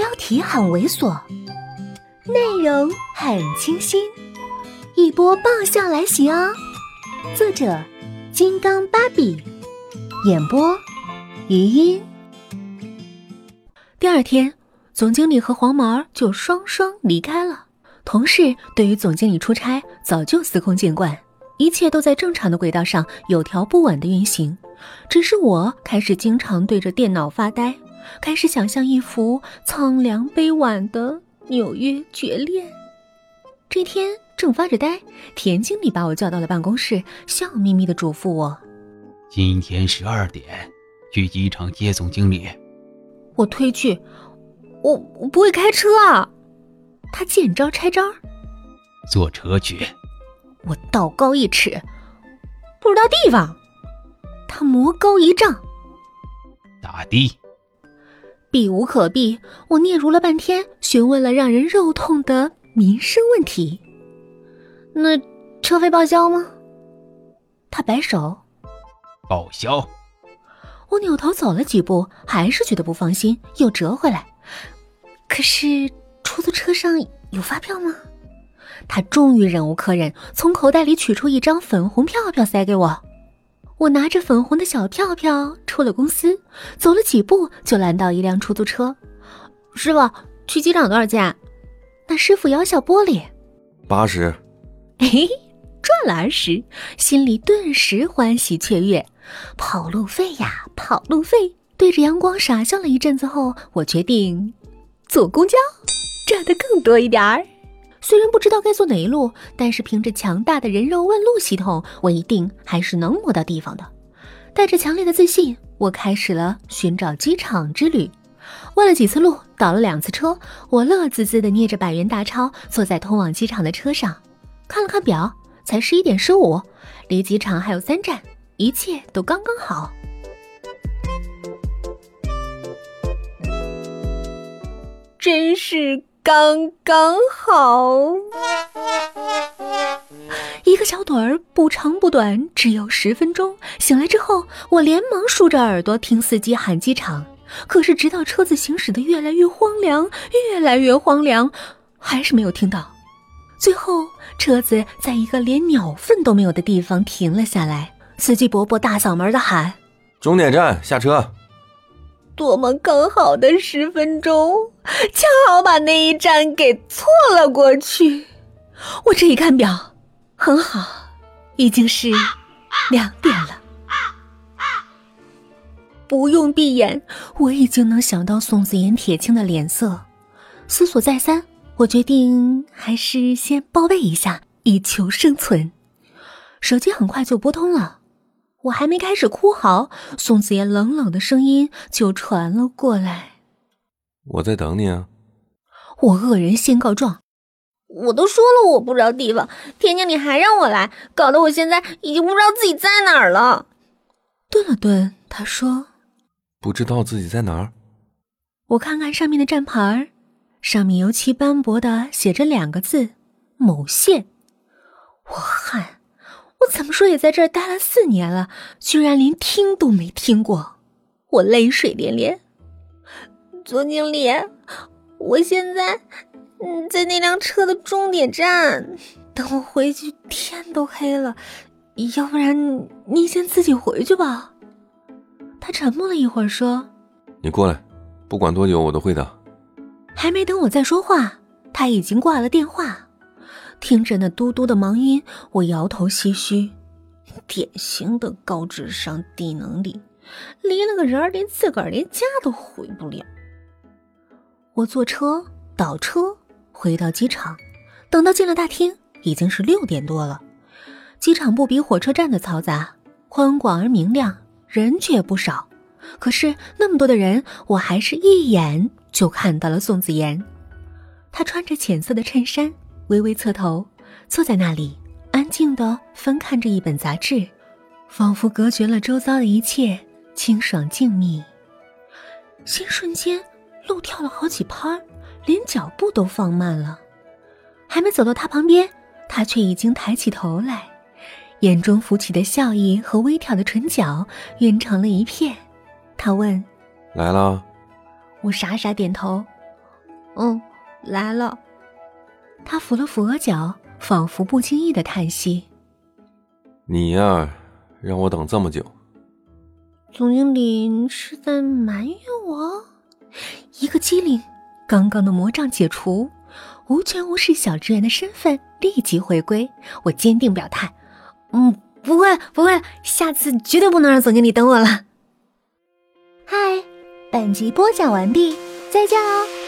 标题很猥琐，内容很清新，一波爆笑来袭哦！作者：金刚芭比，演播：余音。第二天，总经理和黄毛就双双离开了。同事对于总经理出差早就司空见惯，一切都在正常的轨道上有条不紊的运行。只是我开始经常对着电脑发呆，开始想象一幅苍凉悲婉的纽约绝恋。这天正发着呆，田经理把我叫到了办公室，笑眯眯地嘱咐我：“今天十二点去机场接总经理。”我推去：“我我不会开车啊！”他见招拆招：“坐车去。”我道高一尺：“不知道地方。”他魔高一丈，打的，避无可避。我嗫嚅了半天，询问了让人肉痛的民生问题。那车费报销吗？他摆手，报销。我扭头走了几步，还是觉得不放心，又折回来。可是出租车上有发票吗？他终于忍无可忍，从口袋里取出一张粉红票票，塞给我。我拿着粉红的小票票出了公司，走了几步就拦到一辆出租车。师傅，去机场多少钱？那师傅摇下玻璃，八十。嘿，赚了二十，心里顿时欢喜雀跃。跑路费呀，跑路费！对着阳光傻笑了一阵子后，我决定坐公交，赚的更多一点儿。虽然不知道该坐哪一路，但是凭着强大的人肉问路系统，我一定还是能摸到地方的。带着强烈的自信，我开始了寻找机场之旅。问了几次路，倒了两次车，我乐滋滋地捏着百元大钞，坐在通往机场的车上，看了看表，才十一点十五，离机场还有三站，一切都刚刚好。真是。刚刚好，一个小盹儿不长不短，只有十分钟。醒来之后，我连忙竖着耳朵听司机喊机场。可是，直到车子行驶的越来越荒凉，越来越荒凉，还是没有听到。最后，车子在一个连鸟粪都没有的地方停了下来。司机伯伯大嗓门的喊：“终点站下车。”多么刚好的十分钟，恰好把那一站给错了过去。我这一看表，很好，已经是两点了。不用闭眼，我已经能想到宋子妍铁青的脸色。思索再三，我决定还是先报备一下，以求生存。手机很快就拨通了。我还没开始哭嚎，宋子妍冷冷的声音就传了过来：“我在等你啊。”我恶人先告状，我都说了我不知道地方，田经理还让我来，搞得我现在已经不知道自己在哪儿了。顿了顿，他说：“不知道自己在哪儿。”我看看上面的站牌儿，上面油漆斑驳的写着两个字：“某县。”我汗。我怎么说也在这儿待了四年了，居然连听都没听过，我泪水连连。总经理，我现在嗯在那辆车的终点站，等我回去天都黑了，要不然你先自己回去吧。他沉默了一会儿，说：“你过来，不管多久我都会的。”还没等我再说话，他已经挂了电话。听着那嘟嘟的忙音，我摇头唏嘘。典型的高智商低能力，离了个人连自个儿连家都回不了。我坐车倒车回到机场，等到进了大厅，已经是六点多了。机场不比火车站的嘈杂，宽广而明亮，人却不少。可是那么多的人，我还是一眼就看到了宋子妍。她穿着浅色的衬衫。微微侧头，坐在那里，安静的翻看着一本杂志，仿佛隔绝了周遭的一切，清爽静谧。心瞬间漏跳了好几拍，连脚步都放慢了。还没走到他旁边，他却已经抬起头来，眼中浮起的笑意和微挑的唇角晕成了一片。他问：“来了？”我傻傻点头：“嗯，来了。他扶了扶额角，仿佛不经意的叹息。你呀，让我等这么久。总经理是在埋怨我？一个机灵，刚刚的魔障解除，无权无势小职员的身份立即回归。我坚定表态：嗯，不会不会，下次绝对不能让总经理等我了。嗨，本集播讲完毕，再见哦。